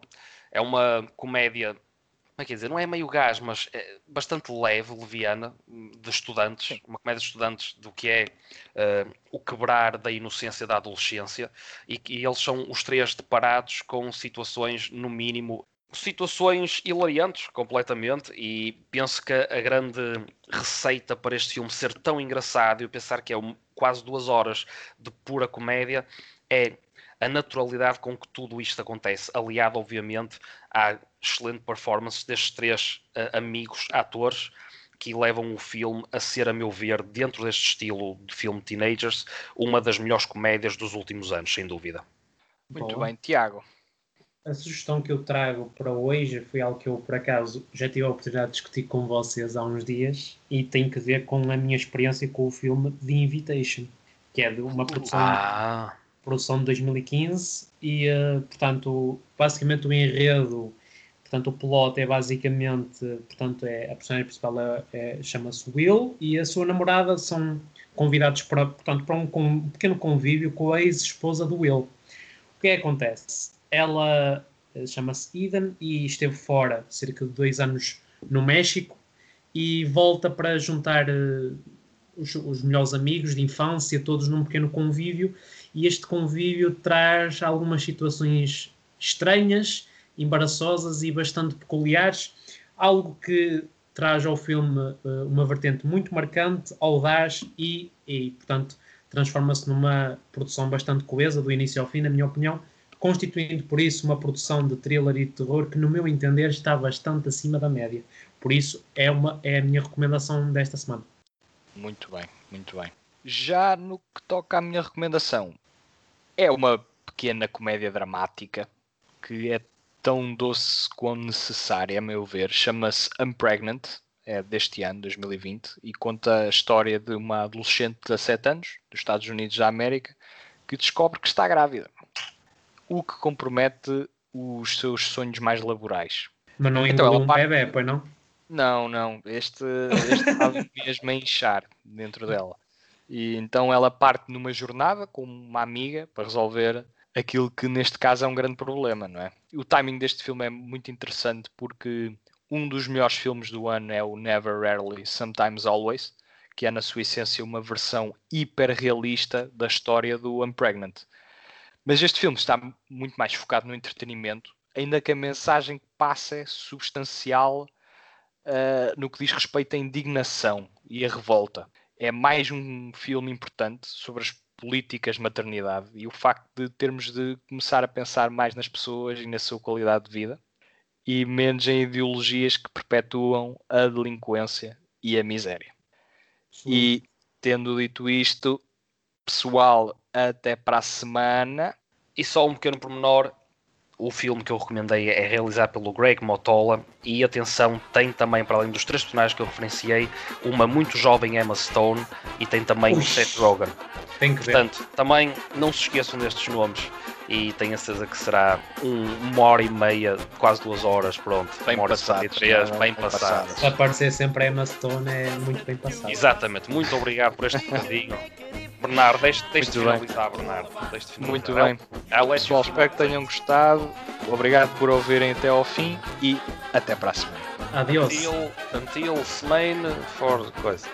É uma comédia, como é que é dizer, não é meio gás, mas é bastante leve, leviana, de estudantes. Uma comédia de estudantes do que é uh, o quebrar da inocência da adolescência. E, e eles são os três deparados com situações, no mínimo, situações hilariantes completamente e penso que a grande receita para este filme ser tão engraçado e eu pensar que é um, quase duas horas de pura comédia é a naturalidade com que tudo isto acontece, aliado obviamente à excelente performance destes três uh, amigos atores que levam o filme a ser, a meu ver, dentro deste estilo de filme Teenagers, uma das melhores comédias dos últimos anos, sem dúvida. Muito Bom. bem, Tiago a sugestão que eu trago para hoje foi algo que eu, por acaso, já tive a oportunidade de discutir com vocês há uns dias e tem que ver com a minha experiência com o filme The Invitation, que é de uma produção, ah. produção de 2015 e, uh, portanto, basicamente o enredo, portanto, o plot é basicamente, portanto, é, a personagem principal é, é, chama-se Will e a sua namorada são convidados para, portanto, para um, um pequeno convívio com a ex-esposa do Will. O que é que acontece? Ela eh, chama-se Eden e esteve fora cerca de dois anos no México e volta para juntar uh, os, os, melhores amigos de infância, todos num pequeno convívio, e este convívio traz algumas situações estranhas, embaraçosas e bastante peculiares, algo que traz ao filme uh, uma vertente muito marcante, audaz e, e portanto, transforma-se numa produção bastante coesa, do início ao fim, na minha opinião, constituindo por isso uma produção de thriller e de terror que, no meu entender, está bastante acima da média. Por isso, é, uma, é a minha recomendação desta semana. Muito bem, muito bem. Já no que toca à minha recomendação, é uma pequena comédia dramática que é tão doce quanto necessária, a meu ver. Chama-se Unpregnant, é deste ano, 2020, e conta a história de uma adolescente de 17 anos, dos Estados Unidos da América, que descobre que está grávida o que compromete os seus sonhos mais laborais. Mas não então, ela um parte... bebê, pois não? Não, não. Este, este estava mesmo a inchar dentro dela. E então ela parte numa jornada com uma amiga para resolver aquilo que neste caso é um grande problema, não é? O timing deste filme é muito interessante porque um dos melhores filmes do ano é o Never Rarely, Sometimes Always, que é na sua essência uma versão hiper realista da história do Unpregnant. Mas este filme está muito mais focado no entretenimento, ainda que a mensagem que passa é substancial uh, no que diz respeito à indignação e à revolta. É mais um filme importante sobre as políticas de maternidade e o facto de termos de começar a pensar mais nas pessoas e na sua qualidade de vida e menos em ideologias que perpetuam a delinquência e a miséria. Sim. E tendo dito isto, pessoal, até para a semana. E só um pequeno pormenor: o filme que eu recomendei é realizado pelo Greg Motola e atenção, tem também, para além dos três personagens que eu referenciei, uma muito jovem Emma Stone e tem também Ui. o Seth Rogen. Tem que Portanto, ver. também não se esqueçam destes nomes e tenho a certeza que será um, uma hora e meia, quase duas horas, pronto. Bem passadas. Bem, bem passadas. Aparecer sempre a Emma Stone é muito bem passado. Exatamente, muito obrigado por este bocadinho. (laughs) Bernardo, deixe, deixe de finalizar, bem. Bernardo. Deixe de finalizar. Muito bem. É, Pessoal, espero que tenham gostado. Obrigado por ouvirem até ao fim e até para a semana. Adiós. Until, until Smain for coisa.